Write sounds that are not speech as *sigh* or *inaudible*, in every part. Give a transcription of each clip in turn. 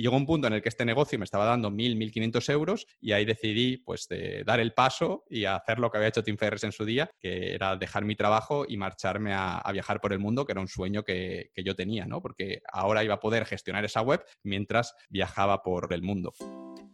Llegó un punto en el que este negocio me estaba dando 1.000, 1.500 euros y ahí decidí pues de dar el paso y hacer lo que había hecho Tim Ferriss en su día, que era dejar mi trabajo y marcharme a, viajar por el mundo, que era un sueño que, que yo tenía, ¿no? Porque ahora iba a poder gestionar esa web mientras viajaba por el mundo.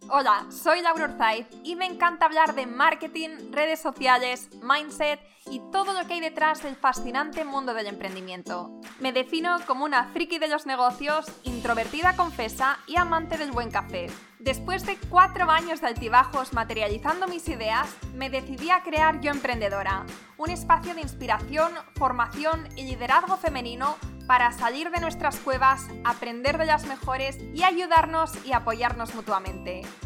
Hola, soy Laura Orzaiz y me encanta hablar de marketing, redes sociales, mindset y todo lo que hay detrás del fascinante mundo del emprendimiento. Me defino como una friki de los negocios, introvertida confesa y amante del buen café. Después de cuatro años de altibajos materializando mis ideas, me decidí a crear Yo Emprendedora, un espacio de inspiración, formación y liderazgo femenino para salir de nuestras cuevas, aprender de las mejores y ayudarnos y apoyarnos mutuamente.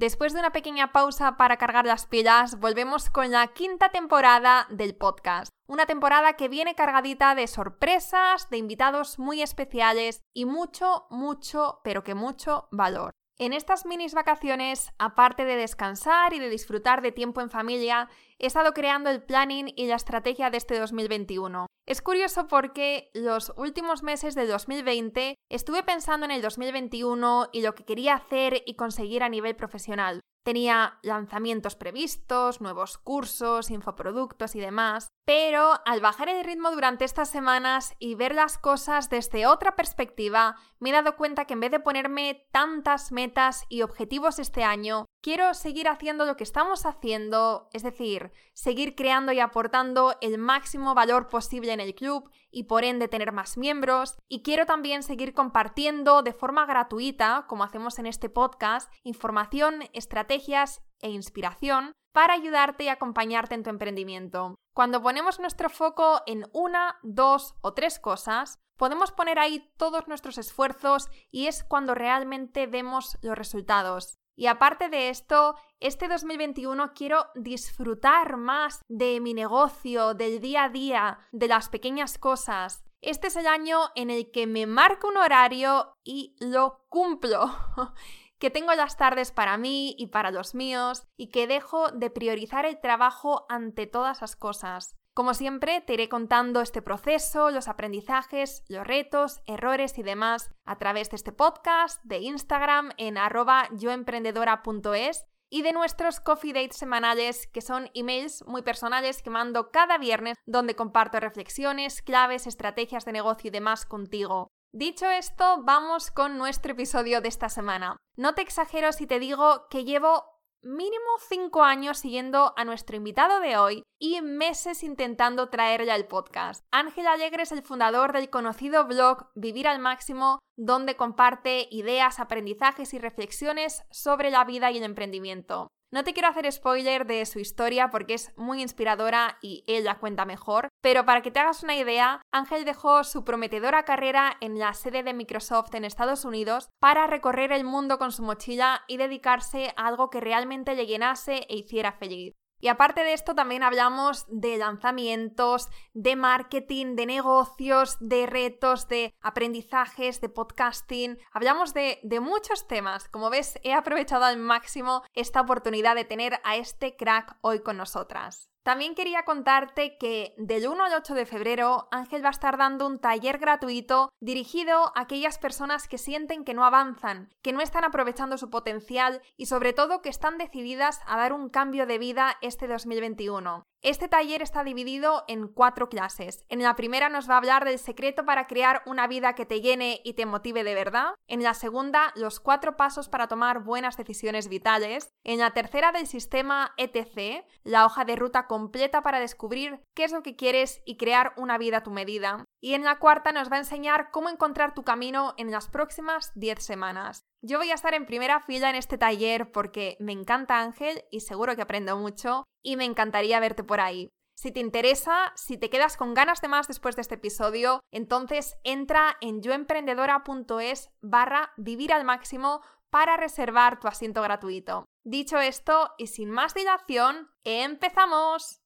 Después de una pequeña pausa para cargar las pilas, volvemos con la quinta temporada del podcast. Una temporada que viene cargadita de sorpresas, de invitados muy especiales y mucho, mucho, pero que mucho valor. En estas minis vacaciones, aparte de descansar y de disfrutar de tiempo en familia, he estado creando el planning y la estrategia de este 2021. Es curioso porque los últimos meses del 2020 estuve pensando en el 2021 y lo que quería hacer y conseguir a nivel profesional. Tenía lanzamientos previstos, nuevos cursos, infoproductos y demás, pero al bajar el ritmo durante estas semanas y ver las cosas desde otra perspectiva, me he dado cuenta que en vez de ponerme tantas metas y objetivos este año, quiero seguir haciendo lo que estamos haciendo, es decir, seguir creando y aportando el máximo valor posible en el club y por ende tener más miembros. Y quiero también seguir compartiendo de forma gratuita, como hacemos en este podcast, información, estrategias e inspiración para ayudarte y acompañarte en tu emprendimiento. Cuando ponemos nuestro foco en una, dos o tres cosas, podemos poner ahí todos nuestros esfuerzos y es cuando realmente vemos los resultados. Y aparte de esto, este 2021 quiero disfrutar más de mi negocio, del día a día, de las pequeñas cosas. Este es el año en el que me marco un horario y lo cumplo. *laughs* que tengo las tardes para mí y para los míos y que dejo de priorizar el trabajo ante todas las cosas. Como siempre, te iré contando este proceso, los aprendizajes, los retos, errores y demás a través de este podcast, de Instagram en arroba yoemprendedora.es y de nuestros coffee dates semanales, que son emails muy personales que mando cada viernes, donde comparto reflexiones, claves, estrategias de negocio y demás contigo. Dicho esto, vamos con nuestro episodio de esta semana. No te exagero si te digo que llevo mínimo 5 años siguiendo a nuestro invitado de hoy y meses intentando traerle al podcast. Ángel Alegre es el fundador del conocido blog Vivir al Máximo, donde comparte ideas, aprendizajes y reflexiones sobre la vida y el emprendimiento. No te quiero hacer spoiler de su historia porque es muy inspiradora y él la cuenta mejor, pero para que te hagas una idea, Ángel dejó su prometedora carrera en la sede de Microsoft en Estados Unidos para recorrer el mundo con su mochila y dedicarse a algo que realmente le llenase e hiciera feliz. Y aparte de esto, también hablamos de lanzamientos, de marketing, de negocios, de retos, de aprendizajes, de podcasting. Hablamos de, de, muchos temas. Como ves, he aprovechado al máximo esta oportunidad de tener a este crack hoy con nosotras. También quería contarte que del 1 al 8 de febrero Ángel va a estar dando un taller gratuito dirigido a aquellas personas que sienten que no avanzan, que no están aprovechando su potencial y sobre todo que están decididas a dar un cambio de vida este 2021. Este taller está dividido en cuatro clases. En la primera nos va a hablar del secreto para crear una vida que te llene y te motive de verdad. En la segunda, los cuatro pasos para tomar buenas decisiones vitales. En la tercera, del sistema ETC, la hoja de ruta completa para descubrir qué es lo que quieres y crear una vida a tu medida. Y en la cuarta nos va a enseñar cómo encontrar tu camino en las próximas 10 semanas. Yo voy a estar en primera fila en este taller porque me encanta Ángel y seguro que aprendo mucho y me encantaría verte por ahí. Si te interesa, si te quedas con ganas de más después de este episodio, entonces entra en yoemprendedora.es barra vivir al máximo para reservar tu asiento gratuito. Dicho esto, y sin más dilación, empezamos.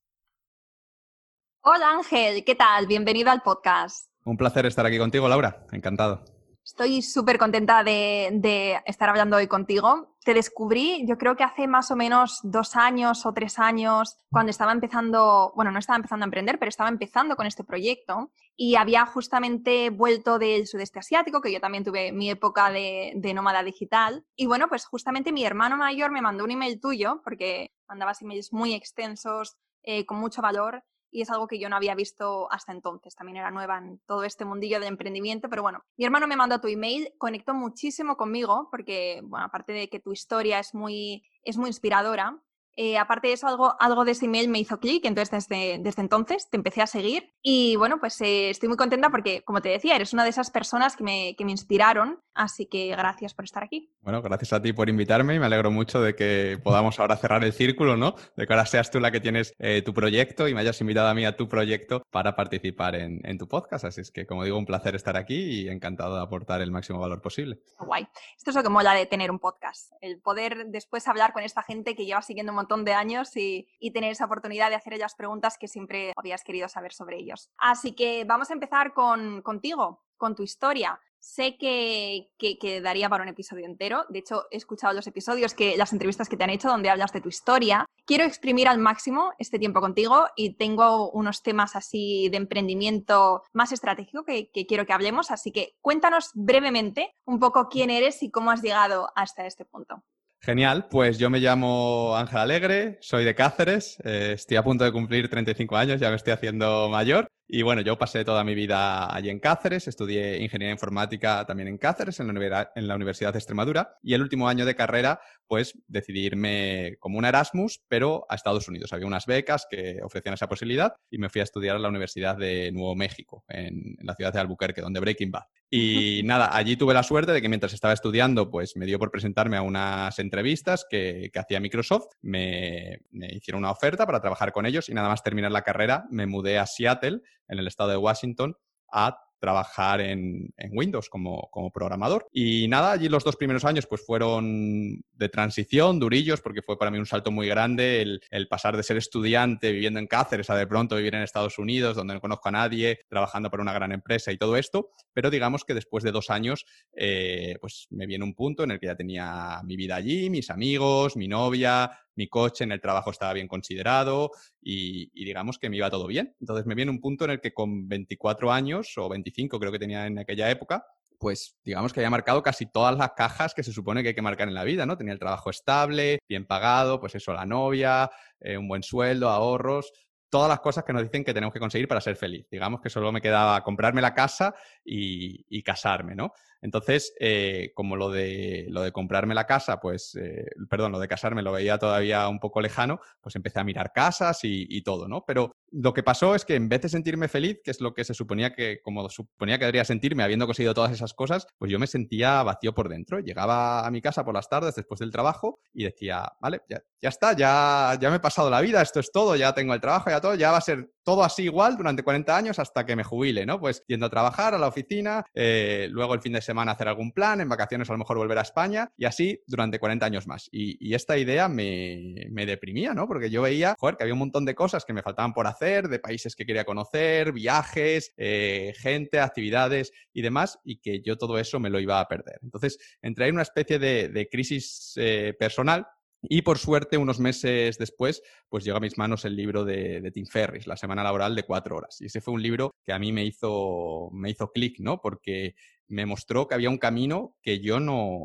Hola Ángel, ¿qué tal? Bienvenido al podcast. Un placer estar aquí contigo, Laura. Encantado. Estoy súper contenta de, estar hablando hoy contigo. Te descubrí, yo creo que hace más o menos dos años o tres años, cuando estaba empezando, bueno, no estaba empezando a emprender, pero estaba empezando con este proyecto y había justamente vuelto del sudeste asiático, que yo también tuve mi época de, de nómada digital. Y bueno, pues justamente mi hermano mayor me mandó un email tuyo, porque mandabas emails muy extensos, eh, con mucho valor, y es algo que yo no había visto hasta entonces. También era nueva en todo este mundillo de emprendimiento, pero bueno, mi hermano me mandó tu email, conectó muchísimo conmigo porque, bueno, aparte de que tu historia es muy, es muy inspiradora, eh, aparte de eso, algo, algo de ese email me hizo clic, entonces desde, desde entonces te empecé a seguir y bueno, pues eh, estoy muy contenta porque, como te decía, eres una de esas personas que me, que me, inspiraron, así que gracias por estar aquí. Bueno, gracias a ti por invitarme y me alegro mucho de que podamos ahora cerrar el círculo, ¿no? De que ahora seas tú la que tienes eh, tu proyecto y me hayas invitado a mí a tu proyecto para participar en, en, tu podcast, así es que, como digo, un placer estar aquí y encantado de aportar el máximo valor posible. Guay. Esto es lo que mola de tener un podcast, el poder después hablar con esta gente que lleva siguiendo un montón de años y, tener esa oportunidad de hacer ellas preguntas que siempre habías querido saber sobre ellos. Así que vamos a empezar con, contigo, con tu historia. Sé que, que, daría para un episodio entero. De hecho, he escuchado los episodios, que las entrevistas que te han hecho donde hablas de tu historia. Quiero exprimir al máximo este tiempo contigo y tengo unos temas así de emprendimiento más estratégico que quiero que hablemos. Así que cuéntanos brevemente un poco quién eres y cómo has llegado hasta este punto. Genial, pues yo me llamo Ángel Alegre, soy de Cáceres, eh, estoy a punto de cumplir 35 años, ya me estoy haciendo mayor y bueno, yo pasé toda mi vida allí en Cáceres, estudié ingeniería informática también en Cáceres, en la, en la Universidad de Extremadura, y el último año de carrera, pues decidí irme como un Erasmus, pero a Estados Unidos. Había unas becas que ofrecían esa posibilidad y me fui a estudiar a la Universidad de Nuevo México, en, la ciudad de Albuquerque, donde Breaking Bad. Y *laughs* nada, allí tuve la suerte de que mientras estaba estudiando, pues me dio por presentarme a unas entrevistas que, hacía Microsoft, me, me hicieron una oferta para trabajar con ellos y nada más terminar la carrera me mudé a Seattle en el estado de Washington a trabajar en, Windows como, programador. Y nada, allí los dos primeros años pues fueron de transición, durillos, porque fue para mí un salto muy grande el, pasar de ser estudiante viviendo en Cáceres a de pronto vivir en Estados Unidos, donde no conozco a nadie, trabajando para una gran empresa y todo esto. Pero digamos que después de dos años, eh, pues me viene un punto en el que ya tenía mi vida allí, mis amigos, mi novia, mi coche en el trabajo estaba bien considerado y, digamos que me iba todo bien. Entonces me viene un punto en el que con 24 años o 25 creo que tenía en aquella época, pues digamos que había marcado casi todas las cajas que se supone que hay que marcar en la vida, ¿no? Tenía el trabajo estable, bien pagado, pues eso, la novia, eh, un buen sueldo, ahorros, todas las cosas que nos dicen que tenemos que conseguir para ser feliz. Digamos que solo me quedaba comprarme la casa y, y casarme, ¿no? Entonces, eh, como lo de, lo de comprarme la casa, pues, eh, perdón, lo de casarme lo veía todavía un poco lejano, pues empecé a mirar casas y, todo, ¿no? Pero lo que pasó es que en vez de sentirme feliz, que es lo que se suponía que, como suponía que debería sentirme habiendo conseguido todas esas cosas, pues yo me sentía vacío por dentro. Llegaba a mi casa por las tardes después del trabajo y decía, vale, ya, ya está, ya, ya me he pasado la vida, esto es todo, ya tengo el trabajo, ya todo, ya va a ser todo así igual durante 40 años hasta que me jubile, ¿no? Pues yendo a trabajar a la oficina, eh, luego el fin de semana hacer algún plan, en vacaciones a lo mejor volver a España y así durante 40 años más. Y, esta idea me, deprimía, ¿no? Porque yo veía, joder, que había un montón de cosas que me faltaban por hacer, de países que quería conocer, viajes, eh, gente, actividades y demás, y que yo todo eso me lo iba a perder. Entonces, entré en una especie de, crisis eh, personal y por suerte, unos meses después, pues llegó a mis manos el libro de, Tim Ferris, La semana laboral de cuatro horas. Y ese fue un libro que a mí me hizo, me hizo clic, ¿no? Porque me mostró que había un camino que yo no,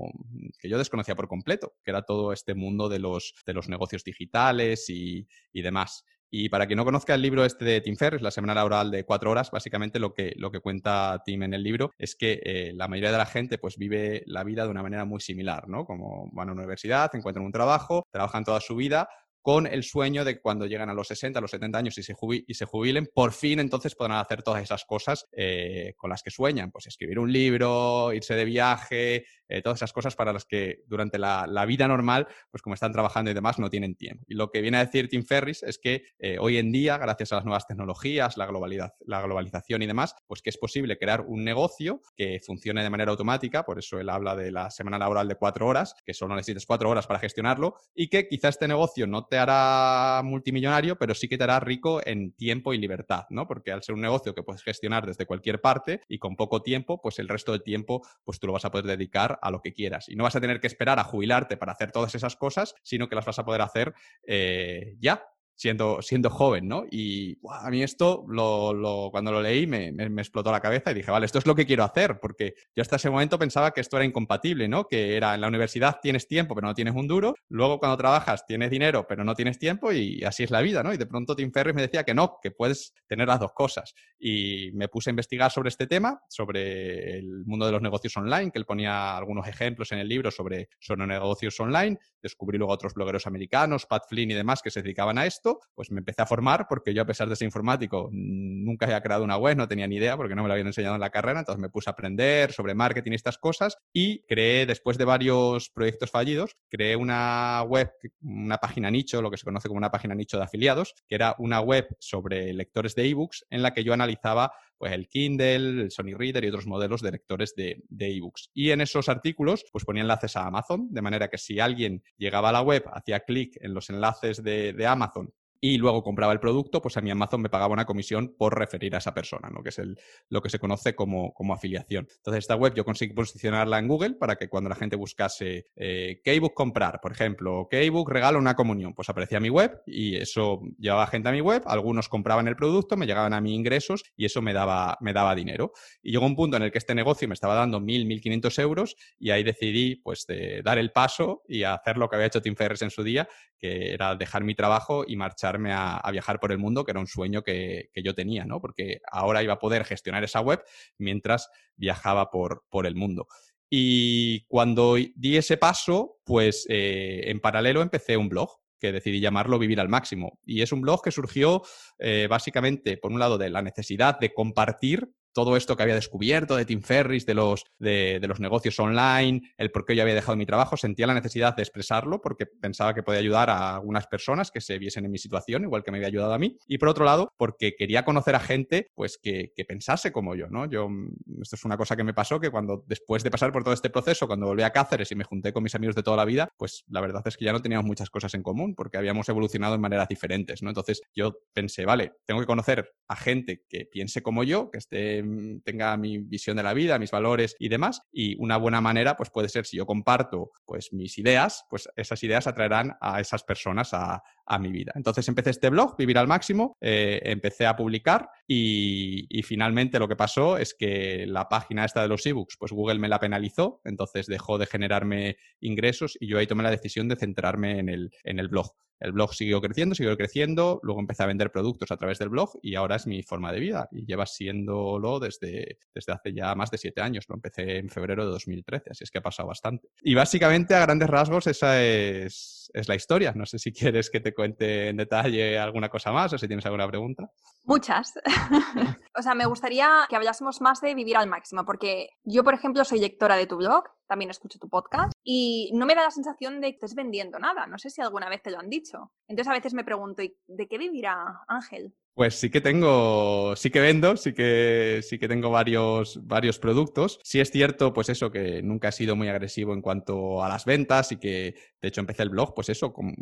que yo desconocía por completo, que era todo este mundo de los, de los negocios digitales y, y demás. Y para quien no conozca el libro este de Tim Ferriss, La semana laboral de cuatro horas, básicamente lo que, lo que cuenta Tim en el libro es que eh, la mayoría de la gente pues vive la vida de una manera muy similar, ¿no? Como van a una universidad, encuentran un trabajo, trabajan toda su vida, con el sueño de que cuando llegan a los 60, a los 70 años y se, y se jubilen, por fin entonces podrán hacer todas esas cosas eh, con las que sueñan, pues escribir un libro, irse de viaje, eh, todas esas cosas para las que durante la, vida normal, pues como están trabajando y demás, no tienen tiempo. Y lo que viene a decir Tim Ferris es que eh, hoy en día, gracias a las nuevas tecnologías, la, globalidad, la globalización y demás, pues que es posible crear un negocio que funcione de manera automática, por eso él habla de la semana laboral de cuatro horas, que solo necesitas cuatro horas para gestionarlo, y que quizá este negocio no te hará multimillonario, pero sí que te hará rico en tiempo y libertad, ¿no? Porque al ser un negocio que puedes gestionar desde cualquier parte y con poco tiempo, pues el resto del tiempo, pues tú lo vas a poder dedicar a lo que quieras. Y no vas a tener que esperar a jubilarte para hacer todas esas cosas, sino que las vas a poder hacer eh, ya siendo, siendo joven, ¿no? Y a mí esto, lo, cuando lo leí, me, me, explotó la cabeza y dije, vale, esto es lo que quiero hacer, porque yo hasta ese momento pensaba que esto era incompatible, ¿no? Que era en la universidad tienes tiempo, pero no tienes un duro, luego cuando trabajas tienes dinero, pero no tienes tiempo y así es la vida, ¿no? Y de pronto Tim Ferriss me decía que no, que puedes tener las dos cosas. Y me puse a investigar sobre este tema, sobre el mundo de los negocios online, que él ponía algunos ejemplos en el libro sobre, sobre negocios online, descubrí luego otros blogueros americanos, Pat Flynn y demás, que se dedicaban a esto pues me empecé a formar porque yo a pesar de ser informático nunca había creado una web, no tenía ni idea porque no me lo habían enseñado en la carrera, entonces me puse a aprender sobre marketing y estas cosas y creé, después de varios proyectos fallidos, creé una web, una página nicho, lo que se conoce como una página nicho de afiliados, que era una web sobre lectores de ebooks en la que yo analizaba pues el Kindle, el Sony Reader y otros modelos de lectores de, ebooks. Y en esos artículos, pues ponía enlaces a Amazon, de manera que si alguien llegaba a la web, hacía clic en los enlaces de, de Amazon y luego compraba el producto, pues a mi Amazon me pagaba una comisión por referir a esa persona, ¿no? que es el, lo que se conoce como, como, afiliación. Entonces, esta web yo conseguí posicionarla en Google para que cuando la gente buscase eh, qué ebook comprar, por ejemplo, qué ebook regalo una comunión, pues aparecía mi web y eso llevaba gente a mi web, algunos compraban el producto, me llegaban a mis ingresos y eso me daba, me daba dinero. Y llegó un punto en el que este negocio me estaba dando 1.000, 1.500 euros y ahí decidí pues de dar el paso y hacer lo que había hecho Tim Ferriss en su día, que era dejar mi trabajo y marchar a, viajar por el mundo, que era un sueño que, yo tenía, ¿no? Porque ahora iba a poder gestionar esa web mientras viajaba por, por el mundo. Y cuando di ese paso, pues eh, en paralelo empecé un blog que decidí llamarlo Vivir al Máximo. Y es un blog que surgió eh, básicamente, por un lado, de la necesidad de compartir todo esto que había descubierto de Tim Ferris, de los, de, los negocios online, el por qué yo había dejado mi trabajo, sentía la necesidad de expresarlo porque pensaba que podía ayudar a algunas personas que se viesen en mi situación, igual que me había ayudado a mí. Y por otro lado, porque quería conocer a gente pues que, pensase como yo, ¿no? Yo, mm, esto es una cosa que me pasó, que cuando después de pasar por todo este proceso, cuando volví a Cáceres y me junté con mis amigos de toda la vida, pues la verdad es que ya no teníamos muchas cosas en común porque habíamos evolucionado en maneras diferentes, ¿no? Entonces yo pensé, vale, tengo que conocer a gente que piense como yo, que esté Mm, tenga mi visión de la vida, mis valores y demás. Y una buena manera, pues puede ser si yo comparto pues mis ideas, pues esas ideas atraerán a esas personas a, mi vida. Entonces empecé este blog, Vivir al Máximo, eh, empecé a publicar y, finalmente lo que pasó es que la página esta de los ebooks, pues Google me la penalizó, entonces dejó de generarme ingresos y yo ahí tomé la decisión de centrarme en el, en el blog. El blog siguió creciendo, siguió creciendo, luego empecé a vender productos a través del blog y ahora es mi forma de vida y lleva siéndolo desde, desde hace ya más de siete años. Lo empecé en febrero de 2013, así es que ha pasado bastante. Y básicamente a grandes rasgos esa es, es la historia. No sé si quieres que te cuente en detalle alguna cosa más o si tienes alguna pregunta. Muchas. *laughs* o sea, me gustaría que hablásemos más de vivir al máximo, porque yo, por ejemplo, soy lectora de tu blog, también escucho tu podcast y no me da la sensación de que estés vendiendo nada. No sé si alguna vez te lo han dicho. Entonces a veces me pregunto, ¿de qué vivirá Ángel? Pues sí que tengo, sí que vendo, sí que, sí que tengo varios, varios productos. Sí es cierto, pues eso, que nunca he sido muy agresivo en cuanto a las ventas y que, de hecho, empecé el blog, pues eso, con,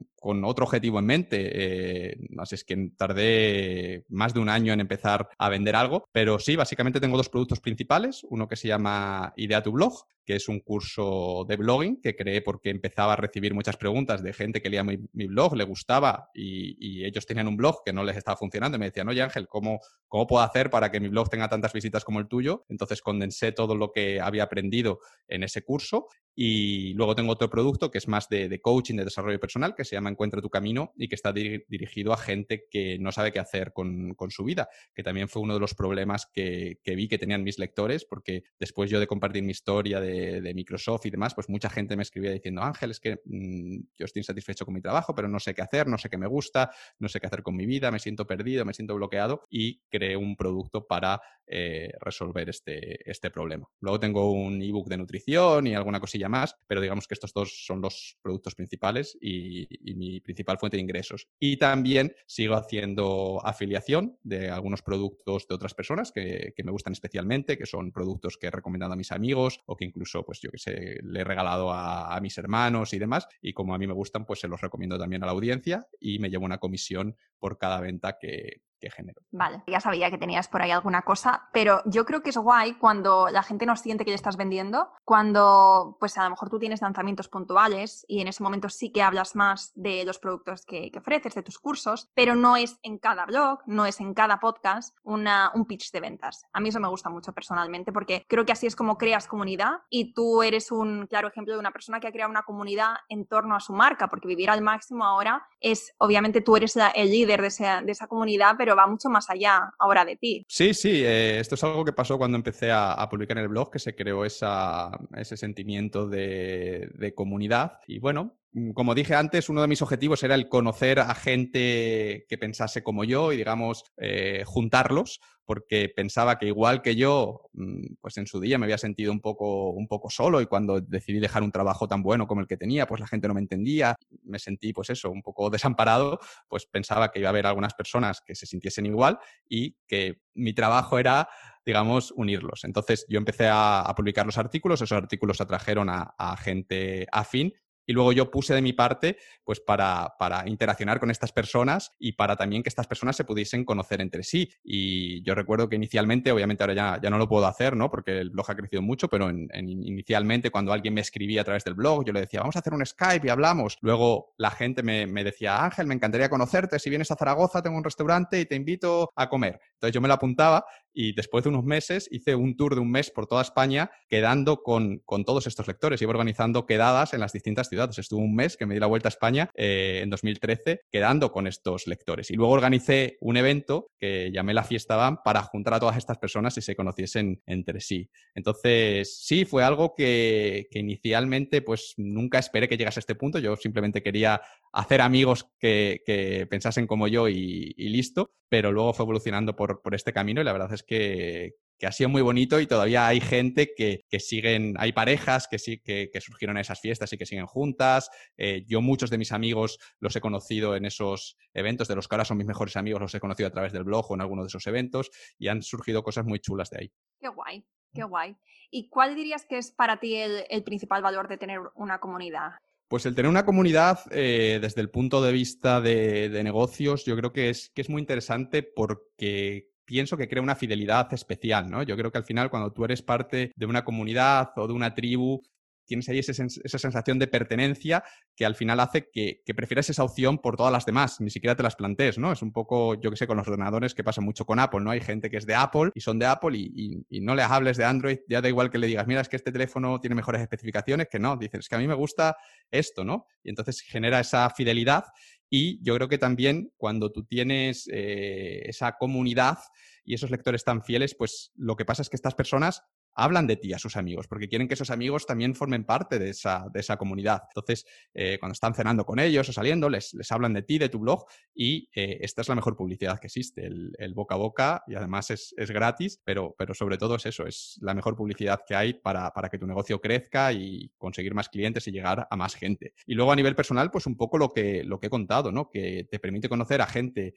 otro objetivo en mente. Eh, así es que tardé más de un año en empezar a vender algo, pero sí, básicamente tengo dos productos principales. Uno que se llama Idea tu Blog, que es un curso de blogging que creé porque empezaba a recibir muchas preguntas de gente que leía mi, blog, le gustaba y, ellos tenían un blog que no les estaba funcionando. Me decían, oye Ángel, ¿cómo, ¿cómo puedo hacer para que mi blog tenga tantas visitas como el tuyo? Entonces condensé todo lo que había aprendido en ese curso Y luego tengo otro producto que es más de, coaching, de desarrollo personal, que se llama Encuentra tu camino y que está dirigido a gente que no sabe qué hacer con, su vida, que también fue uno de los problemas que, vi que tenían mis lectores, porque después yo de compartir mi historia de, Microsoft y demás, pues mucha gente me escribía diciendo, Ángel, es que mm, yo estoy insatisfecho con mi trabajo, pero no sé qué hacer, no sé qué me gusta, no sé qué hacer con mi vida, me siento perdido, me siento bloqueado y creé un producto para eh, resolver este, este problema. Luego tengo un ebook de nutrición y alguna cosilla más, pero digamos que estos dos son los productos principales y, mi principal fuente de ingresos. Y también sigo haciendo afiliación de algunos productos de otras personas que, me gustan especialmente, que son productos que he recomendado a mis amigos o que incluso, pues yo que sé, le he regalado a, a mis hermanos y demás. Y como a mí me gustan, pues se los recomiendo también a la audiencia y me llevo una comisión por cada venta que, que genero. Vale, ya sabía que tenías por ahí alguna cosa, pero yo creo que es guay cuando la gente no siente que le estás vendiendo, cuando pues a lo mejor tú tienes lanzamientos puntuales y en ese momento sí que hablas más de los productos que, ofreces, de tus cursos, pero no es en cada blog, no es en cada podcast una, un pitch de ventas. A mí eso me gusta mucho personalmente porque creo que así es como creas comunidad y tú eres un claro ejemplo de una persona que ha creado una comunidad en torno a su marca, porque vivir al máximo ahora es, obviamente tú eres el líder de esa, de esa comunidad, pero pero va mucho más allá ahora de ti. Sí, sí, eh, esto es algo que pasó cuando empecé a, publicar en el blog, que se creó ese sentimiento de, comunidad. Y bueno, como dije antes, uno de mis objetivos era el conocer a gente que pensase como yo y, digamos, eh, juntarlos porque pensaba que igual que yo, mm, pues en su día me había sentido un poco, un poco solo y cuando decidí dejar un trabajo tan bueno como el que tenía, pues la gente no me entendía, me sentí pues eso, un poco desamparado, pues pensaba que iba a haber algunas personas que se sintiesen igual y que mi trabajo era digamos, unirlos. Entonces yo empecé a, publicar los artículos, esos artículos atrajeron a, a gente afín y luego yo puse de mi parte pues para, para, interaccionar con estas personas y para también que estas personas se pudiesen conocer entre sí. Y yo recuerdo que inicialmente, obviamente ahora ya, ya no lo puedo hacer, ¿no? Porque el blog ha crecido mucho, pero en, inicialmente cuando alguien me escribía a través del blog, yo le decía, vamos a hacer un Skype y hablamos. Luego la gente me, me decía, Ángel, me encantaría conocerte, si vienes a Zaragoza tengo un restaurante y te invito a comer. Entonces yo me lo apuntaba y después de unos meses hice un tour de un mes por toda España quedando con, con todos estos lectores. Iba organizando quedadas en las distintas ciudades. Estuve un mes que me di la vuelta a España eh, en 2013 quedando con estos lectores. Y luego organicé un evento que llamé la Fiesta BAM para juntar a todas estas personas y se conociesen entre sí. Entonces, sí, fue algo que, que inicialmente pues nunca esperé que llegase a este punto. Yo simplemente quería hacer amigos que, que pensasen como yo y, y listo, pero luego fue evolucionando por, por este camino y la verdad es que, ha sido muy bonito y todavía hay gente que, siguen, hay parejas que, sí, que, surgieron en esas fiestas y que siguen juntas. Eh, yo muchos de mis amigos los he conocido en esos eventos, de los que ahora son mis mejores amigos, los he conocido a través del blog o en alguno de esos eventos y han surgido cosas muy chulas de ahí. Qué guay, qué guay. ¿Y cuál dirías que es para ti el, principal valor de tener una comunidad? Pues el tener una comunidad eh, desde el punto de vista de, de, negocios, yo creo que es, que es muy interesante porque pienso que crea una fidelidad especial, ¿no? Yo creo que al final cuando tú eres parte de una comunidad o de una tribu, tienes ahí esa sensación de pertenencia que al final hace que, prefieras esa opción por todas las demás, ni siquiera te las plantees, ¿no? Es un poco, yo que sé, con los ordenadores que pasa mucho con Apple, ¿no? Hay gente que es de Apple y son de Apple y, no le hables de Android, ya da igual que le digas, mira, es que este teléfono tiene mejores especificaciones, que no, dices, es que a mí me gusta esto, ¿no? Y entonces genera esa fidelidad y yo creo que también cuando tú tienes eh, esa comunidad y esos lectores tan fieles, pues lo que pasa es que estas personas hablan de ti a sus amigos, porque quieren que esos amigos también formen parte de esa, de esa comunidad. Entonces, eh, cuando están cenando con ellos o saliendo, les, les hablan de ti, de tu blog, y eh, esta es la mejor publicidad que existe, el, boca a boca, y además es, gratis, pero, pero sobre todo es eso, es la mejor publicidad que hay para, para que tu negocio crezca y conseguir más clientes y llegar a más gente. Y luego a nivel personal, pues un poco lo que, lo que he contado, ¿no? Que te permite conocer a gente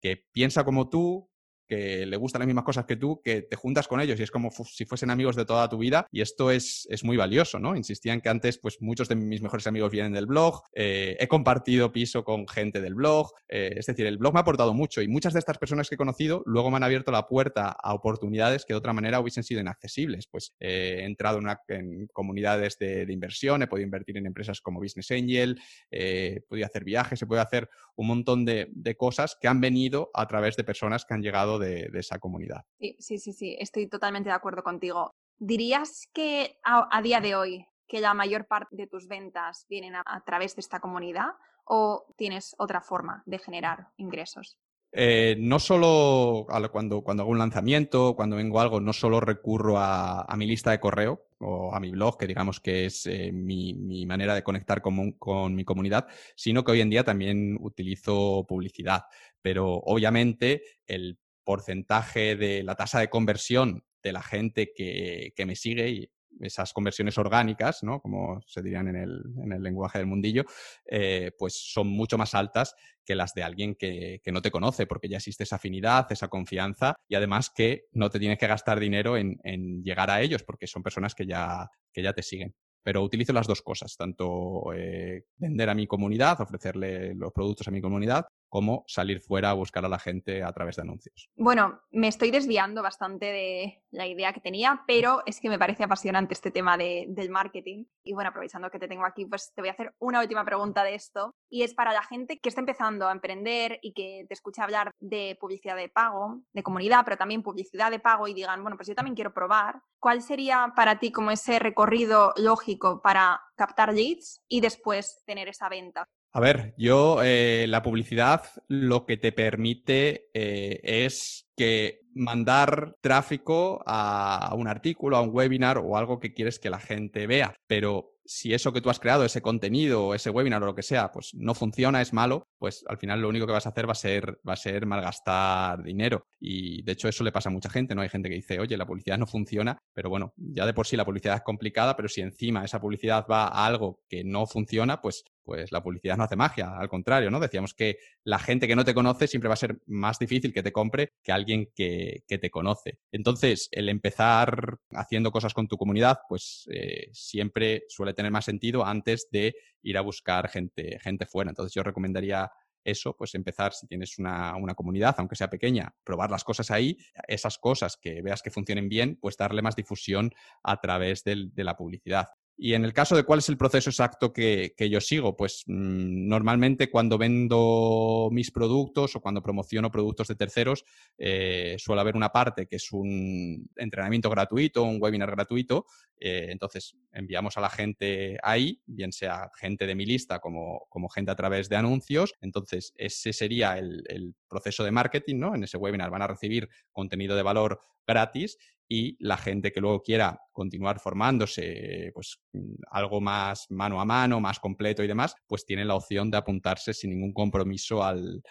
que piensa como tú, que le gustan las mismas cosas que tú, que te juntas con ellos y es como si fuesen amigos de toda tu vida y esto es, es muy valioso, ¿no? Insistían que antes, pues muchos de mis mejores amigos vienen del blog, eh, he compartido piso con gente del blog, eh, es decir, el blog me ha aportado mucho y muchas de estas personas que he conocido luego me han abierto la puerta a oportunidades que de otra manera hubiesen sido inaccesibles, pues eh, he entrado en, comunidades de, inversión, he podido invertir en empresas como Business Angel, he podido hacer viajes, he podido hacer un montón de, de cosas que han venido a través de personas que han llegado de, esa comunidad. Sí, sí, sí, estoy totalmente de acuerdo contigo. ¿Dirías que a, día de hoy, que la mayor parte de tus ventas vienen a través de esta comunidad o tienes otra forma de generar ingresos? Eh, no solo cuando, cuando hago un lanzamiento, cuando vengo algo, no solo recurro a, mi lista de correo o a mi blog, que digamos que es eh, mi, manera de conectar con, mi comunidad, sino que hoy en día también utilizo publicidad. Pero obviamente el porcentaje de la tasa de conversión de la gente que, que me sigue, esas conversiones orgánicas, ¿no? como se dirían en el, en el lenguaje del mundillo, eh, pues son mucho más altas que las de alguien que, que, no te conoce, porque ya existe esa afinidad, esa confianza y además que no te tienes que gastar dinero en, en llegar a ellos, porque son personas que ya, que ya te siguen pero utilizo las dos cosas, tanto eh, vender a mi comunidad, ofrecerle los productos a mi comunidad, como salir fuera a buscar a la gente a través de anuncios. Bueno, me estoy desviando bastante de la idea que tenía, pero es que me parece apasionante este tema del marketing. Y bueno, aprovechando que te tengo aquí, pues te voy a hacer una última pregunta de esto. Y es para la gente que está empezando a emprender y que te escucha hablar de publicidad de pago, de comunidad, pero también publicidad de pago y digan, bueno, pues yo también quiero probar. ¿Cuál sería para ti como ese recorrido lógico para captar leads y después tener esa venta? A ver, yo eh, la publicidad lo que te permite eh, es que mandar tráfico a un artículo, a un webinar o algo que quieres que la gente vea. Pero si eso que tú has creado, ese contenido, ese webinar o lo que sea, pues no funciona, es malo, pues al final lo único que vas a hacer va a ser, va a ser malgastar dinero. Y de hecho eso le pasa a mucha gente, ¿no? Hay gente que dice, oye, la publicidad no funciona, pero bueno, ya de por sí la publicidad es complicada, pero si encima esa publicidad va a algo que no funciona, pues pues la publicidad no hace magia, al contrario, ¿no? Decíamos que la gente que no te conoce siempre va a ser más difícil que te compre que alguien que, te conoce. Entonces, el empezar haciendo cosas con tu comunidad, pues eh, siempre suele tener más sentido antes de ir a buscar gente, gente fuera. Entonces yo recomendaría eso, pues empezar, si tienes una, comunidad, aunque sea pequeña, probar las cosas ahí, esas cosas que veas que funcionen bien, pues darle más difusión a través de la publicidad. Y en el caso de cuál es el proceso exacto que, yo sigo, pues mm, normalmente cuando vendo mis productos o cuando promociono productos de terceros, eh, suele haber una parte que es un entrenamiento gratuito, un webinar gratuito. Eh, entonces enviamos a la gente ahí, bien sea gente de mi lista como, como gente a través de anuncios. Entonces ese sería el, el proceso de marketing, ¿no? En ese webinar van a recibir contenido de valor gratis y la gente que luego quiera continuar formándose, pues mm, algo más mano a mano, más completo y demás, pues tiene la opción de apuntarse sin ningún compromiso al,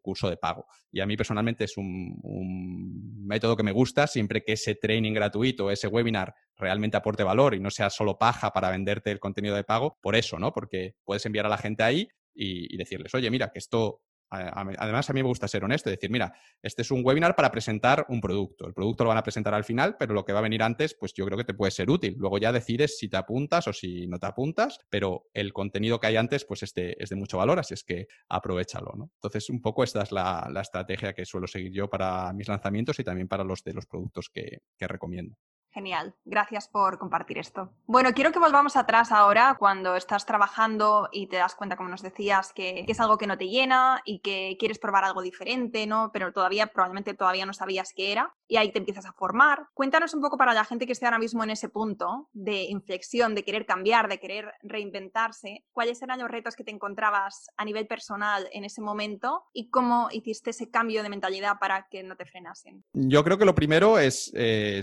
curso de pago. Y a mí personalmente es un, un, método que me gusta, siempre que ese training gratuito, ese webinar realmente aporte valor y no sea solo paja para venderte el contenido de pago, por eso, ¿no? Porque puedes enviar a la gente ahí y, y decirles, oye, mira, que esto Además, a mí me gusta ser honesto decir, mira, este es un webinar para presentar un producto. El producto lo van a presentar al final, pero lo que va a venir antes, pues yo creo que te puede ser útil. Luego ya decides si te apuntas o si no te apuntas, pero el contenido que hay antes, pues es de, es de mucho valor, así es que aprovechalo. Entonces, un poco esta es la, estrategia que suelo seguir yo para mis lanzamientos y también para los de los productos que recomiendo. Genial, gracias por compartir esto. Bueno, quiero que volvamos atrás ahora cuando estás trabajando y te das cuenta, como nos decías, que, es algo que no te llena y que quieres probar algo diferente, ¿no? Pero todavía, probablemente todavía no sabías qué era y ahí te empiezas a formar. Cuéntanos un poco para la gente que esté ahora mismo en ese punto de inflexión, de querer cambiar, de querer reinventarse, cuáles eran los retos que te encontrabas a nivel personal en ese momento y cómo hiciste ese cambio de mentalidad para que no te frenasen. Yo creo que lo primero es... Eh,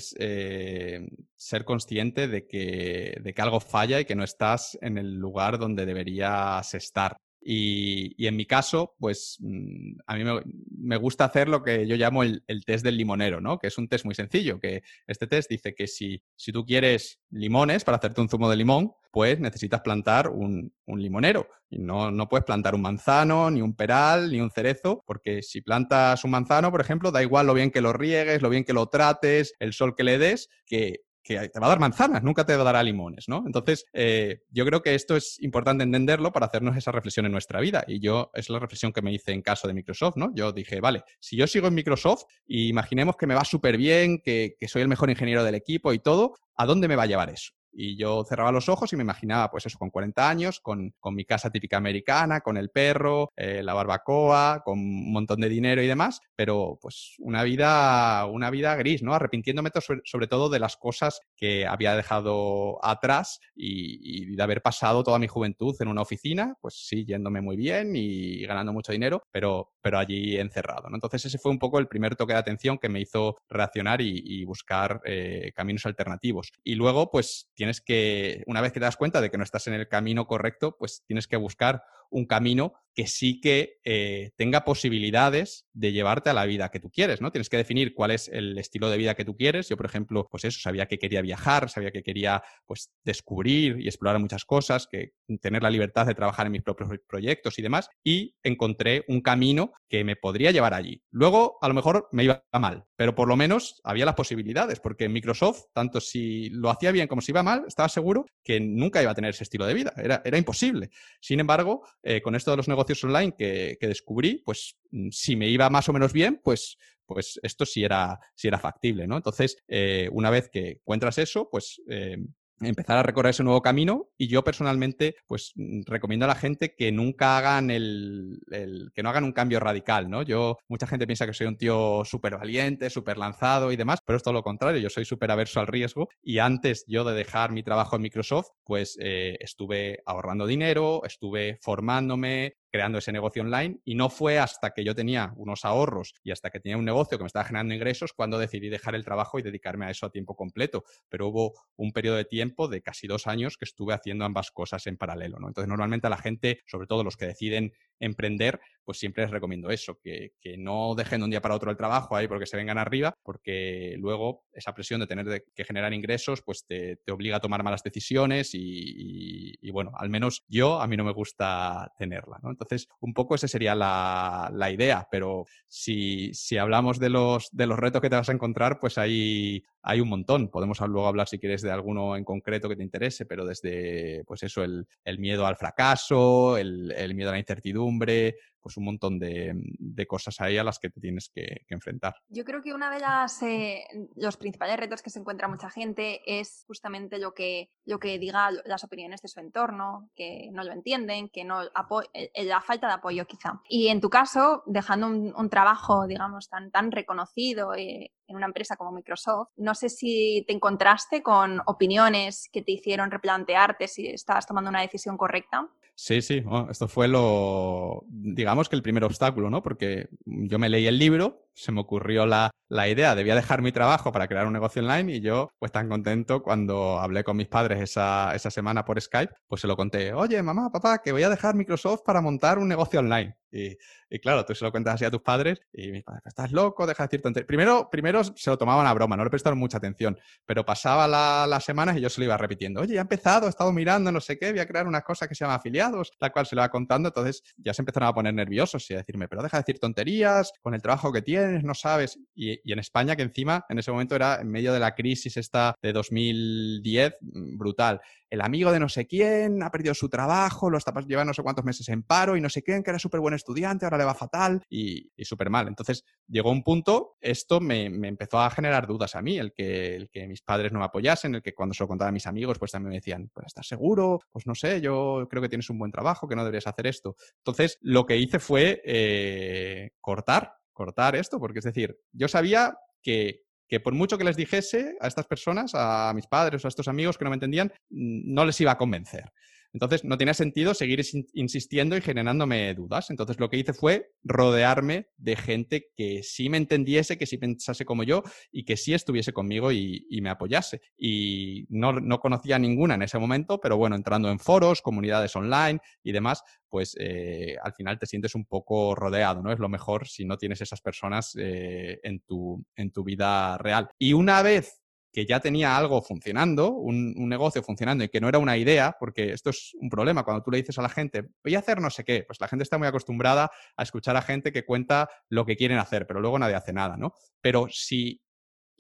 ser consciente de que, de que algo falla y que no estás en el lugar donde deberías estar. Y, en mi caso, pues mm, a mí me, gusta hacer lo que yo llamo el, test del limonero, ¿no? Que es un test muy sencillo, que este test dice que si, si tú quieres limones para hacerte un zumo de limón, pues necesitas plantar un, limonero. Y no, no, puedes plantar un manzano, ni un peral, ni un cerezo, porque si plantas un manzano, por ejemplo, da igual lo bien que lo riegues, lo bien que lo trates, el sol que le des, que te va a dar manzanas, nunca te dará limones, ¿no? Entonces, eh, yo creo que esto es importante entenderlo para hacernos esa reflexión en nuestra vida. Y yo, es la reflexión que me hice en caso de Microsoft, ¿no? Yo dije, vale, si yo sigo en Microsoft y imaginemos que me va súper bien, que soy el mejor ingeniero del equipo y todo, ¿a dónde me va a llevar eso? Y yo cerraba los ojos y me imaginaba, pues eso, con 40 años, con, mi casa típica americana, con el perro, eh, la barbacoa, con un montón de dinero y demás, pero pues una vida, una vida gris, ¿no? Arrepintiéndome sobre, todo de las cosas que había dejado atrás y, y de haber pasado toda mi juventud en una oficina, pues sí, yéndome muy bien y ganando mucho dinero, pero, pero allí encerrado, ¿no? Entonces ese fue un poco el primer toque de atención que me hizo reaccionar y, buscar eh, caminos alternativos. Y luego, pues tienes que, una vez que te das cuenta de que no estás en el camino correcto, pues tienes que buscar un camino que sí que eh, tenga posibilidades de llevarte a la vida que tú quieres, ¿no? Tienes que definir cuál es el estilo de vida que tú quieres. Yo, por ejemplo, pues eso, sabía que quería viajar, sabía que quería, pues, descubrir y explorar muchas cosas, que tener la libertad de trabajar en mis propios proyectos y demás, y encontré un camino que me podría llevar allí. Luego, a lo mejor me iba mal, pero por lo menos había las posibilidades, porque Microsoft, tanto si lo hacía bien como si iba mal, estaba seguro que nunca iba a tener ese estilo de vida. Era, era imposible. Sin embargo, eh, con esto de los negocios online que, descubrí, pues mm, si me iba más o menos bien, pues, pues esto sí era, sí era factible, ¿no? Entonces, eh, una vez que encuentras eso, pues eh, empezar a recorrer ese nuevo camino y yo personalmente pues mm, recomiendo a la gente que nunca hagan el, que no hagan un cambio radical, ¿no? Yo, mucha gente piensa que soy un tío súper valiente, súper lanzado y demás, pero es todo lo contrario, yo soy súper averso al riesgo y antes yo de dejar mi trabajo en Microsoft, pues eh, estuve ahorrando dinero, estuve formándome, creando ese negocio online y no fue hasta que yo tenía unos ahorros y hasta que tenía un negocio que me estaba generando ingresos cuando decidí dejar el trabajo y dedicarme a eso a tiempo completo. Pero hubo un periodo de tiempo de casi dos años que estuve haciendo ambas cosas en paralelo. ¿no? Entonces, normalmente a la gente, sobre todo los que deciden emprender, pues siempre les recomiendo eso, que, no dejen de un día para otro el trabajo ahí porque se vengan arriba, porque luego esa presión de tener que generar ingresos, pues te, obliga a tomar malas decisiones y, bueno, al menos yo, a mí no me gusta tenerla, ¿no? Un poco esa sería la, idea, pero si, hablamos de los, de los retos que te vas a encontrar, pues hay, hay un montón. Podemos luego hablar, si quieres, de alguno en concreto que te interese, pero desde, pues eso, el, miedo al fracaso, el miedo a la incertidumbre, pues un montón de, cosas ahí a las que te tienes que, enfrentar. Yo creo que una de las eh, los principales retos que se encuentra mucha gente es justamente lo que, lo que diga las opiniones de su entorno, que no lo entienden, que no eh, eh, la falta de apoyo quizá. Y en tu caso, dejando un, trabajo, digamos, tan, tan reconocido en una empresa como Microsoft, no sé si te encontraste con opiniones que te hicieron replantearte si estabas tomando una decisión correcta. Sí, sí, esto fue lo, digamos que el primer obstáculo, ¿no? Porque yo me leí el libro, se me ocurrió la, la idea, debía dejar mi trabajo para crear un negocio online y yo, pues tan contento cuando hablé con mis padres esa, esa semana por Skype, pues se lo conté, oye, mamá, papá, que voy a dejar Microsoft para montar un negocio online. Y, y, claro, tú se lo cuentas así a tus padres y mis padres, estás loco, deja de decir tonterías. Primero, primero se lo tomaban a broma, no le prestaron mucha atención, pero pasaba las semanas y yo se lo iba repitiendo. Oye, ya he empezado, he estado mirando, no sé qué, voy a crear una cosa que se llama afiliados, la cual se lo va contando. Entonces ya se empezaron a poner nerviosos y a decirme, pero deja de decir tonterías, con el trabajo que tienes, no sabes. Y, y en España, que encima en ese momento era en medio de la crisis esta de 2010, mm, brutal el amigo de no sé quién ha perdido su trabajo, lo está llevando no sé cuántos meses en paro y no sé quién, que era súper buen estudiante, ahora le va fatal y, súper mal. Entonces llegó un punto, esto me, empezó a generar dudas a mí, el que, el que mis padres no me apoyasen, el que cuando se lo contaba a mis amigos, pues también me decían, pues estás seguro, pues no sé, yo creo que tienes un buen trabajo, que no deberías hacer esto. Entonces lo que hice fue eh, cortar cortar esto, porque es decir, yo sabía que, que por mucho que les dijese a estas personas, a mis padres o a estos amigos que no me entendían, no les iba a convencer. Entonces, no tenía sentido seguir insistiendo y generándome dudas. Entonces, lo que hice fue rodearme de gente que sí me entendiese, que sí pensase como yo y que sí estuviese conmigo y, me apoyase. Y no, no, conocía ninguna en ese momento, pero bueno, entrando en foros, comunidades online y demás, pues eh, al final te sientes un poco rodeado, ¿no? Es lo mejor si no tienes esas personas eh, en, tu, en tu vida real. Y una vez que ya tenía algo funcionando, un, negocio funcionando y que no era una idea, porque esto es un problema, cuando tú le dices a la gente, voy a hacer no sé qué, pues la gente está muy acostumbrada a escuchar a gente que cuenta lo que quieren hacer, pero luego nadie hace nada, ¿no? Pero si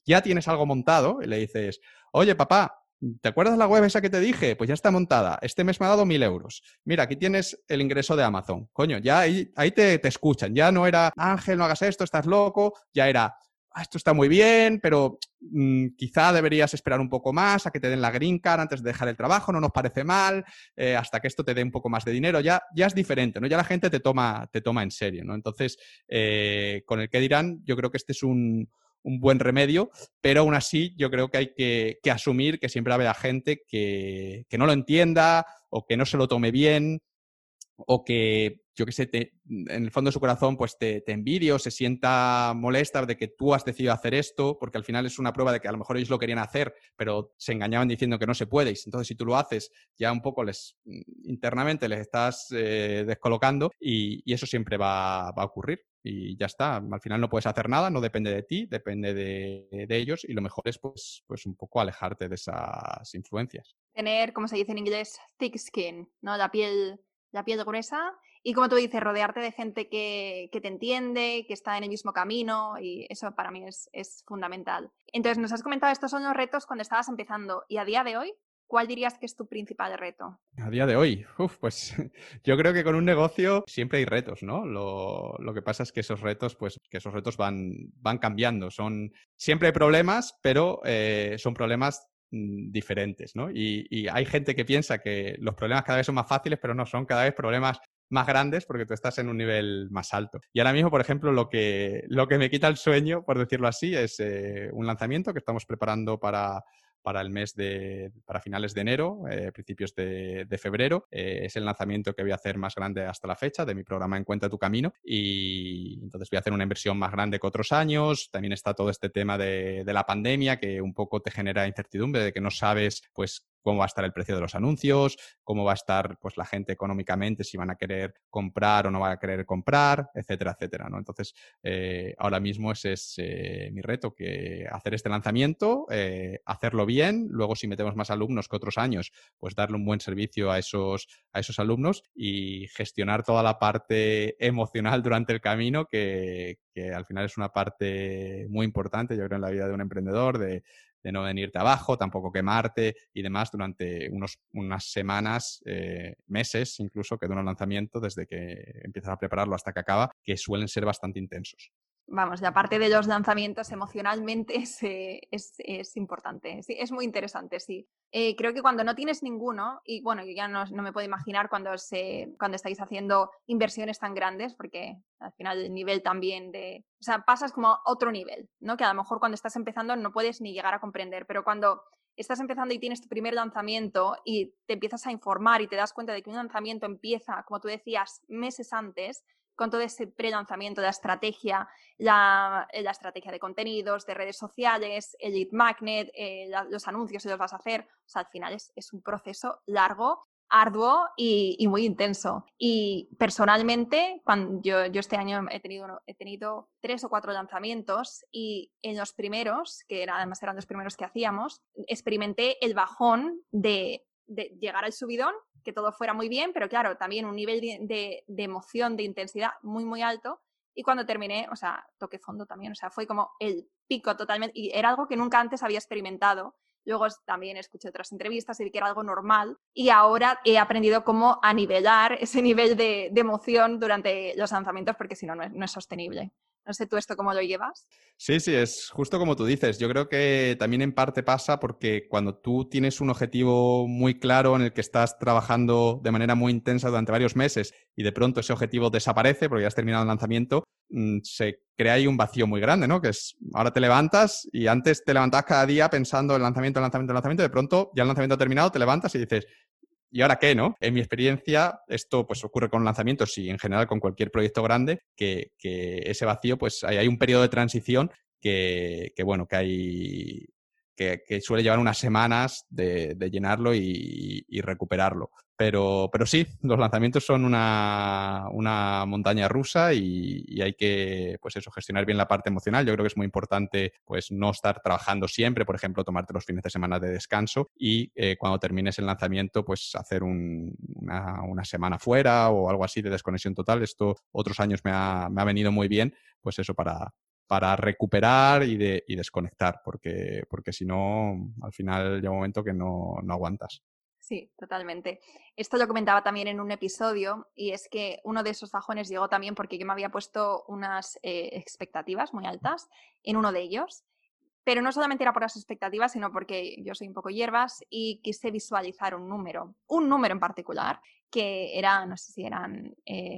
ya tienes algo montado y le dices, oye papá, ¿Te acuerdas la web esa que te dije? Pues ya está montada. Este mes me ha dado mil euros. Mira, aquí tienes el ingreso de Amazon. Coño, ya ahí, te, te, escuchan. Ya no era, Ángel, no hagas esto, estás loco. Ya era, ah, esto está muy bien, pero mm, quizá deberías esperar un poco más a que te den la green card antes de dejar el trabajo, no nos parece mal, eh, hasta que esto te dé un poco más de dinero, ya, ya es diferente, ¿no? Ya la gente te toma, te toma en serio, ¿no? Entonces, eh, con el que dirán, yo creo que este es un, buen remedio, pero aún así yo creo que hay que, asumir que siempre habrá gente que, que no lo entienda o que no se lo tome bien o que, yo qué sé, en el fondo de su corazón, pues te, te envidie o se sienta molesta de que tú has decidido hacer esto, porque al final es una prueba de que a lo mejor ellos lo querían hacer, pero se engañaban diciendo que no se puede. Entonces, si tú lo haces, ya un poco les mm, internamente les estás eh, descolocando y, eso siempre va, a ocurrir. Y ya está, al final no puedes hacer nada, no depende de ti, depende de, de ellos y lo mejor es pues, pues un poco alejarte de esas influencias. Tener, como se dice en inglés, thick skin, ¿no? La piel la piel gruesa y como tú dices, rodearte de gente que, te entiende, que está en el mismo camino y eso para mí es, fundamental. Entonces, nos has comentado estos son los retos cuando estabas empezando y a día de hoy, ¿cuál dirías que es tu principal reto? A día de hoy, pues *laughs* yo creo que con un negocio siempre hay retos, ¿no? Lo, que pasa es que esos retos, pues que esos retos van, van cambiando. Son, siempre hay problemas, pero eh, son problemas diferentes, ¿no? Y, hay gente que piensa que los problemas cada vez son más fáciles, pero no, son cada vez problemas más grandes porque tú estás en un nivel más alto. Y ahora mismo, por ejemplo, lo que, lo que me quita el sueño, por decirlo así, es eh, un lanzamiento que estamos preparando para para el mes de, para finales de enero, eh, principios de, febrero. Eh, es el lanzamiento que voy a hacer más grande hasta la fecha de mi programa Encuentra tu camino y entonces voy a hacer una inversión más grande que otros años. También está todo este tema de, de la pandemia que un poco te genera incertidumbre de que no sabes pues cómo va a estar el precio de los anuncios, cómo va a estar pues, la gente económicamente, si van a querer comprar o no van a querer comprar, etcétera, etcétera. ¿no? Entonces, eh, ahora mismo ese es eh, mi reto, que hacer este lanzamiento, eh, hacerlo bien, luego si metemos más alumnos que otros años, pues darle un buen servicio a esos, a esos alumnos y gestionar toda la parte emocional durante el camino, que, que al final es una parte muy importante, yo creo, en la vida de un emprendedor, de, de no venirte abajo, tampoco quemarte y demás durante unos, unas semanas, eh, meses incluso que dura un lanzamiento desde que empiezas a prepararlo hasta que acaba, que suelen ser bastante intensos vamos, y aparte de los lanzamientos, emocionalmente *laughs* es, es, importante, sí, es muy interesante, sí. Eh, creo que cuando no tienes ninguno, y bueno, yo ya no, me puedo imaginar cuando, se, cuando estáis haciendo inversiones tan grandes, porque al final el nivel también de, o sea, pasas como a otro nivel, ¿no? Que a lo mejor cuando estás empezando no puedes ni llegar a comprender, pero cuando estás empezando y tienes tu primer lanzamiento y te empiezas a informar y te das cuenta de que un lanzamiento empieza, como tú decías, meses antes, con todo ese pre-lanzamiento de la estrategia, la, eh, la, estrategia de contenidos, de redes sociales, el lead magnet, eh, los anuncios que los vas a hacer. O sea, al final es, un proceso largo, arduo y, muy intenso. Y personalmente, cuando yo, este año he tenido, tres o cuatro lanzamientos y en los primeros, que además eran los primeros que hacíamos, experimenté el bajón de llegar al subidón que todo fuera muy bien, pero claro, también un nivel de, emoción, de intensidad muy, muy alto. Y cuando terminé, o sea, toqué fondo también, o sea, fue como el pico totalmente, y era algo que nunca antes había experimentado. Luego también escuché otras entrevistas y vi que era algo normal y ahora he aprendido cómo a nivelar *laughs* ese nivel de, emoción durante los lanzamientos porque si no, no es sostenible. No sé tú esto cómo lo llevas. Sí, sí, es justo como tú dices. Yo creo que también en parte pasa porque cuando tú tienes un objetivo muy claro en el que estás trabajando de manera muy intensa durante varios meses y de pronto ese objetivo desaparece porque ya has terminado el lanzamiento, mm, se crea ahí un vacío muy grande, ¿no? Que es, ahora te levantas y antes te levantas cada día pensando en el lanzamiento, el lanzamiento, el lanzamiento, de pronto ya el lanzamiento ha terminado, te levantas y dices, ¿Y ahora qué, no? En mi experiencia, esto pues ocurre con lanzamientos y en general con cualquier proyecto grande, que, ese vacío, pues hay, un periodo de transición que, bueno, que hay que, suele llevar unas semanas de, llenarlo y, recuperarlo. Pero, pero sí, los lanzamientos son una, montaña rusa y, hay que, pues eso, gestionar bien la parte emocional. Yo creo que es muy importante, pues, no estar trabajando siempre, por ejemplo, tomarte los fines de semana de descanso y eh, cuando termines el lanzamiento, pues, hacer una, semana fuera o algo así de desconexión total. Esto otros años me ha, me ha venido muy bien, pues eso, para, para recuperar y, de, y desconectar, porque, porque si no, al final llega un momento que no, no aguantas. Sí, totalmente. Esto lo comentaba también en un episodio y es que uno de esos bajones llegó también porque yo me había puesto unas eh, expectativas muy altas en uno de ellos pero no solamente era por las expectativas, sino porque yo soy un poco hierbas y quise visualizar un número, un número en particular, que era, no sé si eran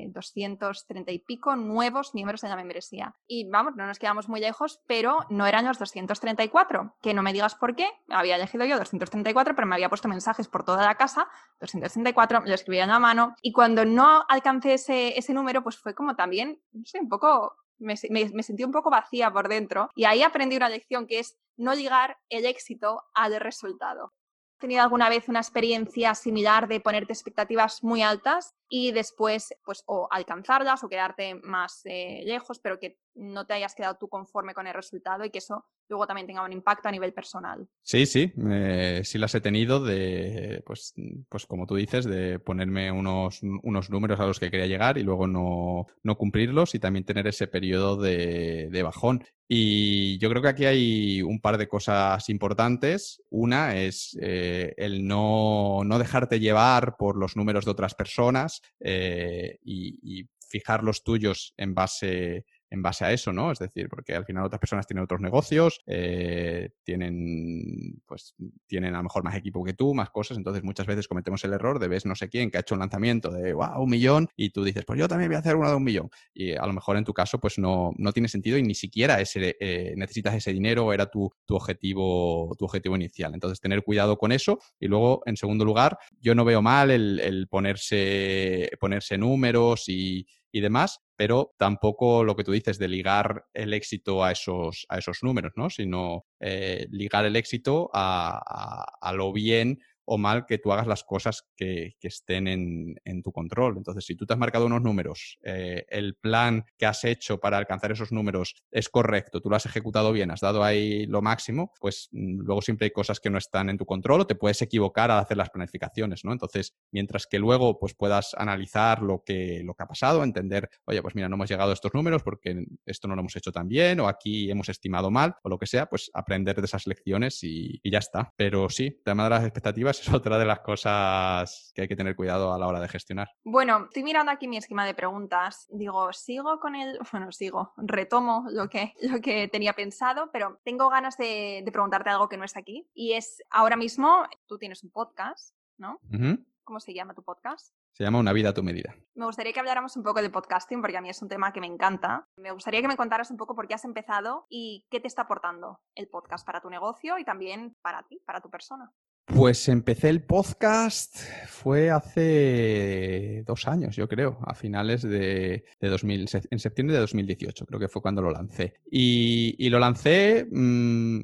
230 eh, y pico nuevos miembros en la membresía. Y vamos, no nos quedamos muy lejos, pero no eran los 234, que no me digas por qué, había elegido yo 234, pero me había puesto mensajes por toda la casa, 234, lo escribía en la mano, y cuando no alcancé ese, ese número, pues fue como también, no sé, un poco me, sentí un poco vacía por dentro y ahí aprendí una lección que es no ligar el éxito al resultado. ¿Has tenido alguna vez una experiencia similar de ponerte expectativas muy altas y después pues o alcanzarlas o quedarte más eh, lejos, pero que no te hayas quedado tú conforme con el resultado y que eso luego también tenga un impacto a nivel personal. Sí, sí, sí las he tenido de, pues, pues como tú dices, de ponerme unos, unos números a los que quería llegar y luego no, no cumplirlos y también tener ese periodo de, de, bajón. Y yo creo que aquí hay un par de cosas importantes. Una es eh, el no, no dejarte llevar por los números de otras personas eh, y, fijar los tuyos en base en base a eso, ¿no? Es decir, porque al final otras personas tienen otros negocios, eh, tienen, pues, tienen a lo mejor más equipo que tú, más cosas, entonces muchas veces cometemos el error de ves no sé quién que ha hecho un lanzamiento de, wow, un millón, y tú dices, pues yo también voy a hacer uno de un millón. Y a lo mejor en tu caso, pues no, no tiene sentido y ni siquiera ese, eh, necesitas ese dinero era tu, tu, objetivo, tu objetivo inicial. Entonces, tener cuidado con eso. Y luego, en segundo lugar, yo no veo mal el, el ponerse, ponerse números y, y demás, pero tampoco lo que tú dices de ligar el éxito a esos, a esos números, ¿no? Sino eh, ligar el éxito a, a, lo bien o mal que tú hagas las cosas que, estén en, tu control. Entonces, si tú te has marcado unos números, eh, el plan que has hecho para alcanzar esos números es correcto, tú lo has ejecutado bien, has dado ahí lo máximo, pues mm, luego siempre hay cosas que no están en tu control o te puedes equivocar al hacer las planificaciones, ¿no? Entonces, mientras que luego pues puedas analizar lo que, lo que ha pasado, entender, oye, pues mira, no hemos llegado a estos números porque esto no lo hemos hecho tan bien o aquí hemos estimado mal o lo que sea, pues aprender de esas lecciones y, y ya está. Pero sí, tema de las expectativas es otra de las cosas que hay que tener cuidado a la hora de gestionar. Bueno, estoy mirando aquí mi esquema de preguntas. Digo, sigo con el. *laughs* Bueno, sigo, retomo lo que, lo que tenía pensado, pero tengo ganas de, preguntarte algo que no es aquí. Y es ahora mismo, tú tienes un podcast, ¿no? ¿Cómo se llama tu podcast? Se llama Una vida a tu medida. Me gustaría que habláramos un poco de podcasting porque a mí es un tema que me encanta. Me gustaría que me contaras un poco por qué has empezado y qué te está aportando el podcast para tu negocio y también para ti, para tu persona. Pues empecé el podcast, fue hace dos años, yo creo, a finales de, de 2000, en septiembre de 2018, creo que fue cuando lo lancé. Y, lo lancé mm,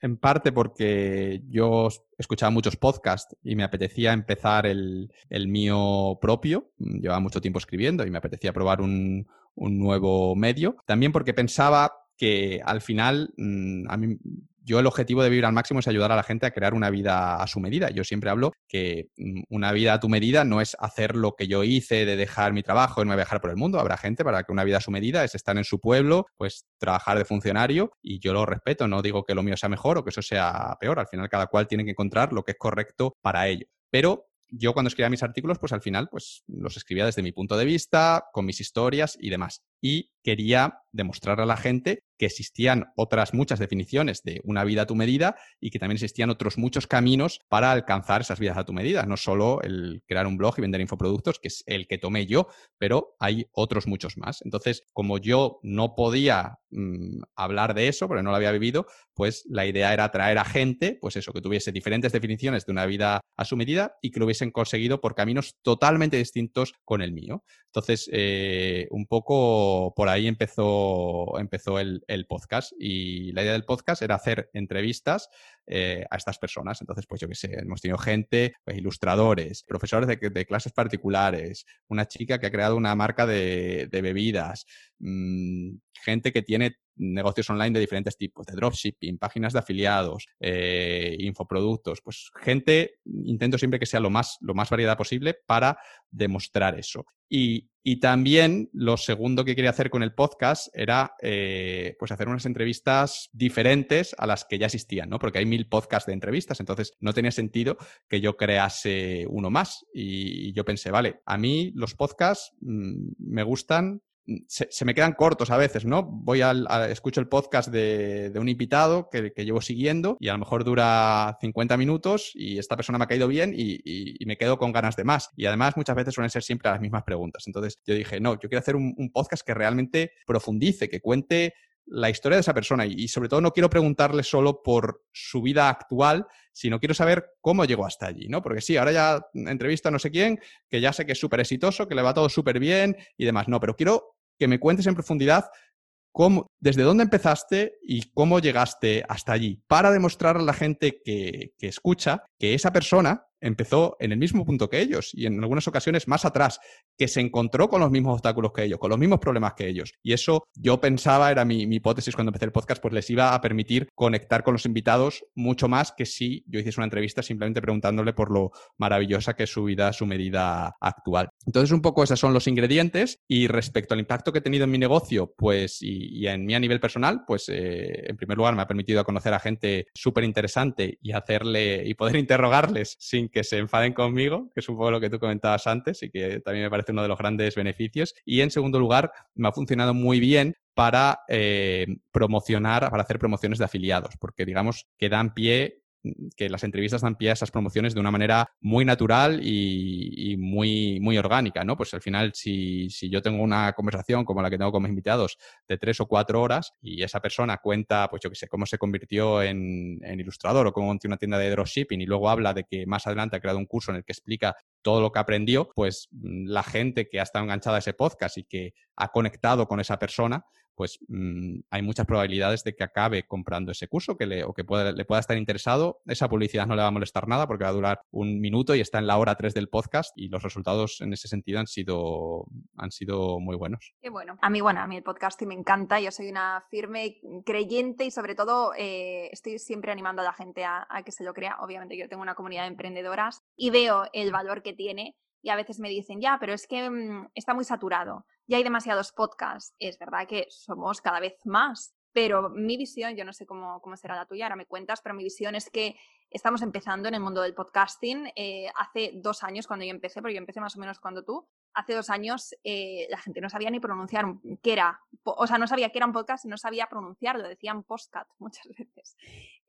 en parte porque yo escuchaba muchos podcasts y me apetecía empezar el, mío propio. Llevaba mucho tiempo escribiendo y me apetecía probar un, un nuevo medio. También porque pensaba que al final mm, a mí yo el objetivo de vivir al máximo es ayudar a la gente a crear una vida a su medida. Yo siempre hablo que mm, una vida a tu medida no es hacer lo que yo hice de dejar mi trabajo, irme a viajar por el mundo. Habrá gente para que una vida a su medida es estar en su pueblo, pues trabajar de funcionario y yo lo respeto. No digo que lo mío sea mejor o que eso sea peor. Al final cada cual tiene que encontrar lo que es correcto para ello. Pero yo cuando escribía mis artículos, pues al final pues los escribía desde mi punto de vista, con mis historias y demás. Y quería demostrar a la gente que existían otras muchas definiciones de una vida a tu medida y que también existían otros muchos caminos para alcanzar esas vidas a tu medida. No solo el crear un blog y vender infoproductos, que es el que tomé yo, pero hay otros muchos más. Entonces, como yo no podía mm, hablar de eso, porque no lo había vivido, pues la idea era traer a gente, pues eso, que tuviese diferentes definiciones de una vida a su medida y que lo hubiesen conseguido por caminos totalmente distintos con el mío. Entonces, eh, un poco por ahí empezó, empezó el, podcast y la idea del podcast era hacer entrevistas eh, a estas personas. Entonces, pues yo qué sé, hemos tenido gente, pues, ilustradores, profesores de, clases particulares, una chica que ha creado una marca de, bebidas, mm, gente que tiene negocios online de diferentes tipos, de dropshipping, páginas de afiliados, eh, infoproductos, pues gente, intento siempre que sea lo más, lo más variedad posible para demostrar eso. Y, también lo segundo que quería hacer con el podcast era eh, pues hacer unas entrevistas diferentes a las que ya existían, ¿no? Porque hay mil podcasts de entrevistas, entonces no tenía sentido que yo crease uno más. Y yo pensé, vale, a mí los podcasts mm, me gustan se, me quedan cortos a veces, ¿no? Voy al, escucho el podcast de, un invitado que, llevo siguiendo y a lo mejor dura 50 minutos y esta persona me ha caído bien y, me quedo con ganas de más. Y además muchas veces suelen ser siempre las mismas preguntas. Entonces yo dije, no, yo quiero hacer un, podcast que realmente profundice, que cuente la historia de esa persona y, sobre todo no quiero preguntarle solo por su vida actual, sino quiero saber cómo llegó hasta allí, ¿no? Porque sí, ahora ya entrevista a no sé quién, que ya sé que es súper exitoso, que le va todo súper bien y demás, no, pero quiero que me cuentes en profundidad cómo, desde dónde empezaste y cómo llegaste hasta allí, para demostrar a la gente que, que escucha que esa persona empezó en el mismo punto que ellos y en algunas ocasiones más atrás, que se encontró con los mismos obstáculos que ellos, con los mismos problemas que ellos. Y eso yo pensaba, era mi, hipótesis cuando empecé el podcast, pues les iba a permitir conectar con los invitados mucho más que si yo hiciese una entrevista simplemente preguntándole por lo maravillosa que es su vida, su medida actual. Entonces, un poco esos son los ingredientes y respecto al impacto que he tenido en mi negocio, pues y, en mí a nivel personal, pues eh, en primer lugar me ha permitido conocer a gente súper interesante y hacerle y poder *laughs* interrogarles sin que se enfaden conmigo, que es un poco lo que tú comentabas antes y que también me parece uno de los grandes beneficios. Y en segundo lugar, me ha funcionado muy bien para eh, promocionar, para hacer promociones de afiliados, porque digamos que dan pie que las entrevistas dan pie a esas promociones de una manera muy natural y, muy, muy orgánica, ¿no? Pues al final, si, yo tengo una conversación como la que tengo con mis invitados de tres o cuatro horas y esa persona cuenta, pues yo qué sé, cómo se convirtió en, ilustrador o cómo tiene una tienda de dropshipping y luego habla de que más adelante ha creado un curso en el que explica todo lo que aprendió, pues mm, la gente que ha estado enganchada a ese podcast y que ha conectado con esa persona, pues mm, hay muchas probabilidades de que acabe comprando ese curso que le, o que le pueda estar interesado. Esa publicidad no le va a molestar nada porque va a durar un minuto y está en la hora 3 del podcast y los resultados en ese sentido han sido, han sido muy buenos. Qué bueno. A mí, bueno, a mí el podcasting me encanta. Yo soy una firme creyente y sobre todo eh, estoy siempre animando a la gente a, a que se lo crea. Obviamente yo tengo una comunidad de emprendedoras y veo el valor que tiene y a veces me dicen, ya, pero es que mm, está muy saturado, ya hay demasiados podcasts. Es verdad que somos cada vez más, pero mi visión, yo no sé cómo, cómo será la tuya, ahora me cuentas, pero mi visión es que estamos empezando en el mundo del podcasting. Eh, hace dos años, cuando yo empecé, porque yo empecé más o menos cuando tú, hace dos años eh, la gente no sabía ni pronunciar qué era, o sea, no sabía qué era un podcast y no sabía pronunciarlo, decían postcat *laughs* muchas veces.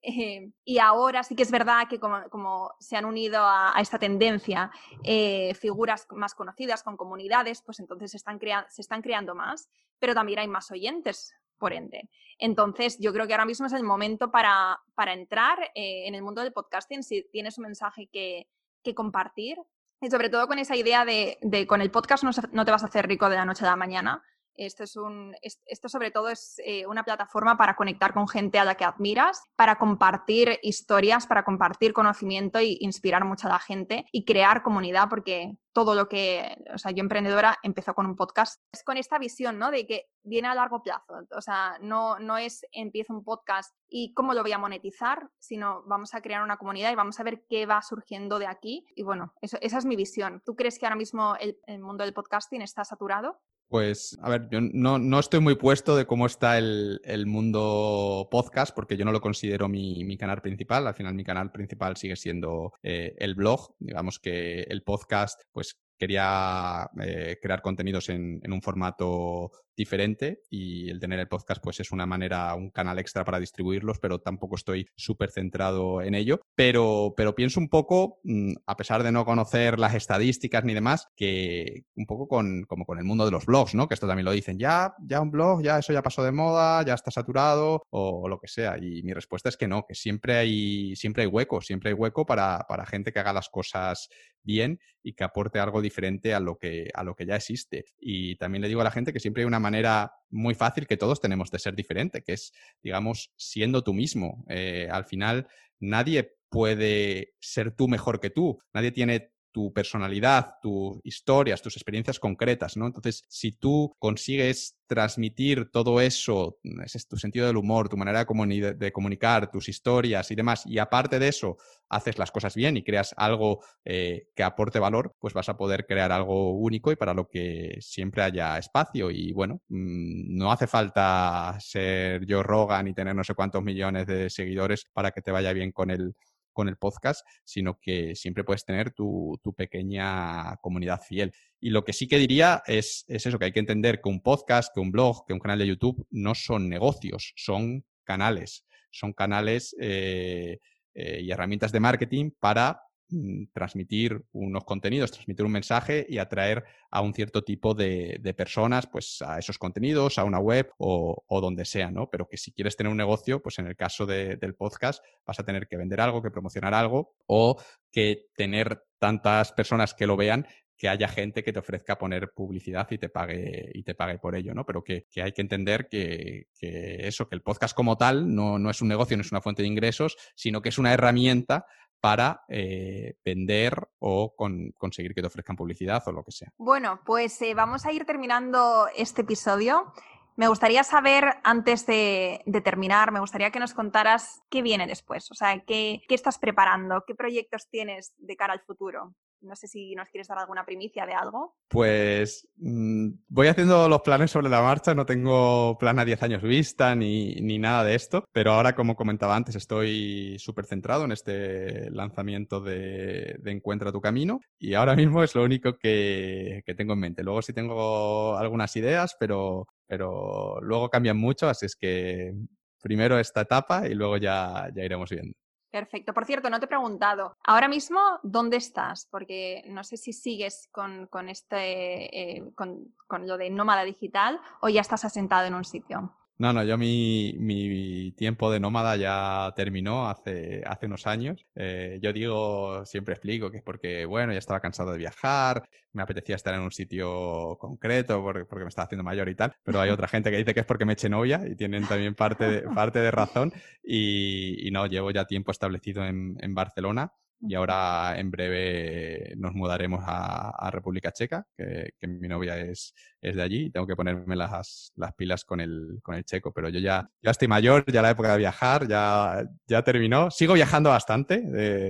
Eh, y ahora sí que es verdad que como, se han unido a, esta tendencia eh, figuras más conocidas con comunidades, pues entonces se están, se están creando más, pero también hay más oyentes, por ende. Entonces, yo creo que ahora mismo es el momento para, para entrar en el mundo del podcasting. Si tienes un mensaje que, que compartir, y sobre todo con esa idea de, de con el podcast no, no, te vas a hacer rico de la noche a la mañana. Esto, es un, esto sobre todo es eh, una plataforma para conectar con gente a la que admiras, para compartir historias, para compartir conocimiento e inspirar mucho a la gente y crear comunidad, porque todo lo que, o sea, yo emprendedora empezó con un podcast, es con esta visión, ¿no? De que viene a largo plazo, o sea, no, no es empiezo un podcast y cómo lo voy a monetizar, sino vamos a crear una comunidad y vamos a ver qué va surgiendo de aquí. Y bueno, esa es mi visión. ¿Tú crees que ahora mismo el mundo del podcasting está saturado? Pues, a ver, yo no, estoy muy puesto de cómo está el, mundo podcast, porque yo no lo considero mi, canal principal. Al final, mi canal principal sigue siendo eh, el blog. Digamos que el podcast, pues quería eh, crear contenidos en, un formato diferente y el tener el podcast pues es una manera, un canal extra para distribuirlos, pero tampoco estoy súper centrado en ello. Pero, pero pienso un poco, mm, a pesar de no conocer las estadísticas ni demás, que un poco con, como con el mundo de los blogs, ¿no? Que esto también lo dicen, ya, ya un blog, ya eso ya pasó de moda, ya está saturado o, lo que sea. Y mi respuesta es que no, que siempre hay, siempre hay hueco, siempre hay hueco para, para gente que haga las cosas bien y que aporte algo diferente a lo que, a lo que ya existe. Y también le digo a la gente que siempre hay una manera muy fácil que todos tenemos de ser diferente, que es, digamos, siendo tú mismo. Eh, al final, nadie puede ser tú mejor que tú. Nadie tiene tu personalidad, tus historias, tus experiencias concretas, ¿no? Entonces, si tú consigues transmitir todo eso, ese es tu sentido del humor, tu manera de, comunicar, tus historias y demás, y aparte de eso, haces las cosas bien y creas algo eh, que aporte valor, pues vas a poder crear algo único y para lo que siempre haya espacio. Y bueno, mm, no hace falta ser yo Rogan y tener no sé cuántos millones de seguidores para que te vaya bien con el, con el podcast, sino que siempre puedes tener tu, pequeña comunidad fiel. Y lo que sí que diría es, eso, que hay que entender que un podcast, que un blog, que un canal de YouTube no son negocios, son canales, son canales eh, eh, y herramientas de marketing para transmitir unos contenidos, transmitir un mensaje y atraer a un cierto tipo de, personas pues a esos contenidos, a una web o, donde sea, ¿no? Pero que si quieres tener un negocio, pues en el caso del podcast vas a tener que vender algo, que promocionar algo o que tener tantas personas que lo vean que haya gente que te ofrezca poner publicidad y te pague, y te pague por ello, ¿no? Pero que, hay que entender que, eso, que el podcast como tal no, no, es un negocio, no es una fuente de ingresos, sino que es una herramienta para eh, vender o conseguir que te ofrezcan publicidad o lo que sea. Bueno, pues eh, vamos a ir terminando este episodio. Me gustaría saber, antes de, terminar, me gustaría que nos contaras qué viene después, o sea, qué, qué estás preparando, qué proyectos tienes de cara al futuro. No sé si nos quieres dar alguna primicia de algo. Pues mm, voy haciendo los planes sobre la marcha, no tengo plan a 10 años vista ni, nada de esto, pero ahora, como comentaba antes, estoy súper centrado en este lanzamiento de, Encuentra tu camino y ahora mismo es lo único que, tengo en mente. Luego sí tengo algunas ideas, pero, pero luego cambian mucho, así es que primero esta etapa y luego ya, ya iremos viendo. Perfecto. Por cierto, no te he preguntado, ahora mismo, ¿dónde estás? Porque no sé si sigues con, este, eh, con, con lo de nómada digital o ya estás asentado en un sitio. No, no, yo mi, tiempo de nómada ya terminó hace, hace unos años. Eh, yo digo, siempre explico que es porque, bueno, ya estaba cansado de viajar, me apetecía estar en un sitio concreto porque, porque me estaba haciendo mayor y tal, pero hay *laughs* otra gente que dice que es porque me eche novia y tienen también parte de, parte de razón. Y, no, llevo ya tiempo establecido en, en Barcelona y ahora en breve nos mudaremos a, República Checa, que, mi novia es, es de allí y tengo que ponerme las, las pilas con el, con el checo, pero yo ya, ya estoy mayor, ya la época de viajar ya, ya terminó. Sigo viajando bastante,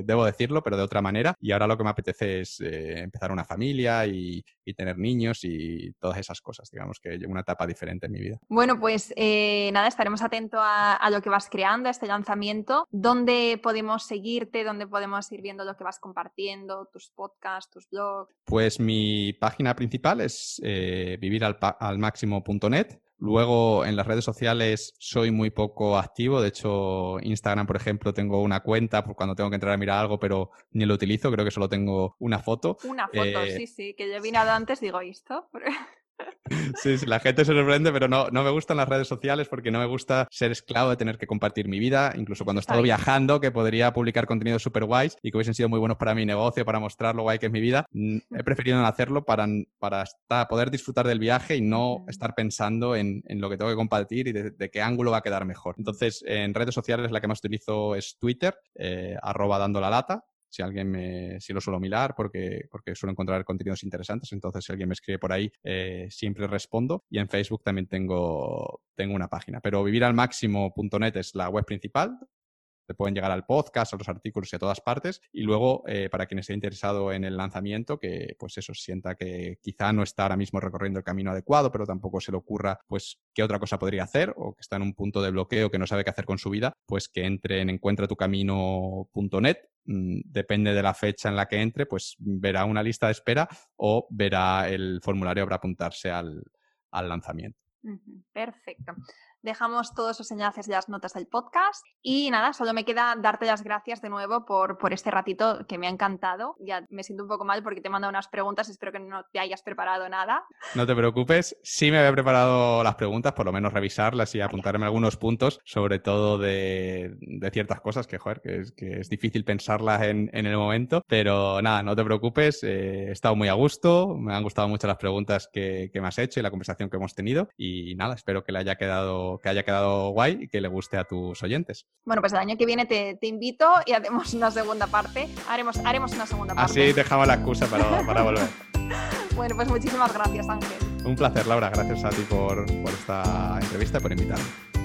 debo decirlo, pero de otra manera y ahora lo que me apetece es eh, empezar una familia y, y, tener niños y todas esas cosas, digamos que una etapa diferente en mi vida. Bueno, pues eh, nada, estaremos atentos a, a, lo que vas creando, a este lanzamiento. ¿Dónde podemos seguirte? ¿Dónde podemos ir viendo lo que vas compartiendo, tus podcasts, tus blogs? Pues mi página principal es eh, viviralmáximo.net. Luego en las redes sociales soy muy poco activo. De hecho, Instagram, por ejemplo, tengo una cuenta por cuando tengo que entrar a mirar algo, pero ni lo utilizo. Creo que solo tengo una foto. Una foto, eh, sí, sí, que yo he nada antes, digo, ¿esto? *laughs* Sí, sí, la gente se sorprende, pero no, no me gustan las redes sociales porque no me gusta ser esclavo de tener que compartir mi vida, incluso cuando he estado viajando, que podría publicar contenidos súper guays y que hubiesen sido muy buenos para mi negocio, para mostrar lo guay que es mi vida. He preferido no hacerlo para, para poder disfrutar del viaje y no estar pensando en, en lo que tengo que compartir y de, qué ángulo va a quedar mejor. Entonces, en redes sociales la que más utilizo es Twitter, eh, arroba dando la lata, si alguien me, si lo suelo mirar porque, porque suelo encontrar contenidos interesantes, entonces si alguien me escribe por ahí, eh, siempre respondo. Y en Facebook también tengo, tengo una página. Pero viviralmáximo.net es la web principal, te pueden llegar al podcast, a los artículos y a todas partes. Y luego, eh, para quien esté interesado en el lanzamiento, que pues eso, sienta que quizá no está ahora mismo recorriendo el camino adecuado, pero tampoco se le ocurra pues qué otra cosa podría hacer o que está en un punto de bloqueo que no sabe qué hacer con su vida, pues que entre en encuentratucamino.net mm, depende de la fecha en la que entre, pues verá una lista de espera o verá el formulario para apuntarse al, lanzamiento. Perfecto. Dejamos todos los enlaces y las notas del podcast. Y nada, solo me queda darte las gracias de nuevo por, por este ratito que me ha encantado. Ya me siento un poco mal porque te he mandado unas preguntas, espero que no te hayas preparado nada. No te preocupes, sí me había preparado las preguntas, por lo menos revisarlas y apuntarme algunos puntos, sobre todo de, de ciertas cosas que, joder, que es, que es difícil pensarlas en, en, el momento. Pero nada, no te preocupes, eh, he estado muy a gusto, me han gustado mucho las preguntas que, que me has hecho y la conversación que hemos tenido. Y nada, espero que le haya quedado quedado, que haya quedado guay y que le guste a tus oyentes. Bueno, pues el año que viene te, invito y hacemos una segunda parte. Haremos, haremos una segunda parte. Así dejamos la excusa para, para volver. *laughs* bueno, pues muchísimas gracias, Ángel. Un placer, Laura. Gracias a ti por, por esta entrevista y por invitarme.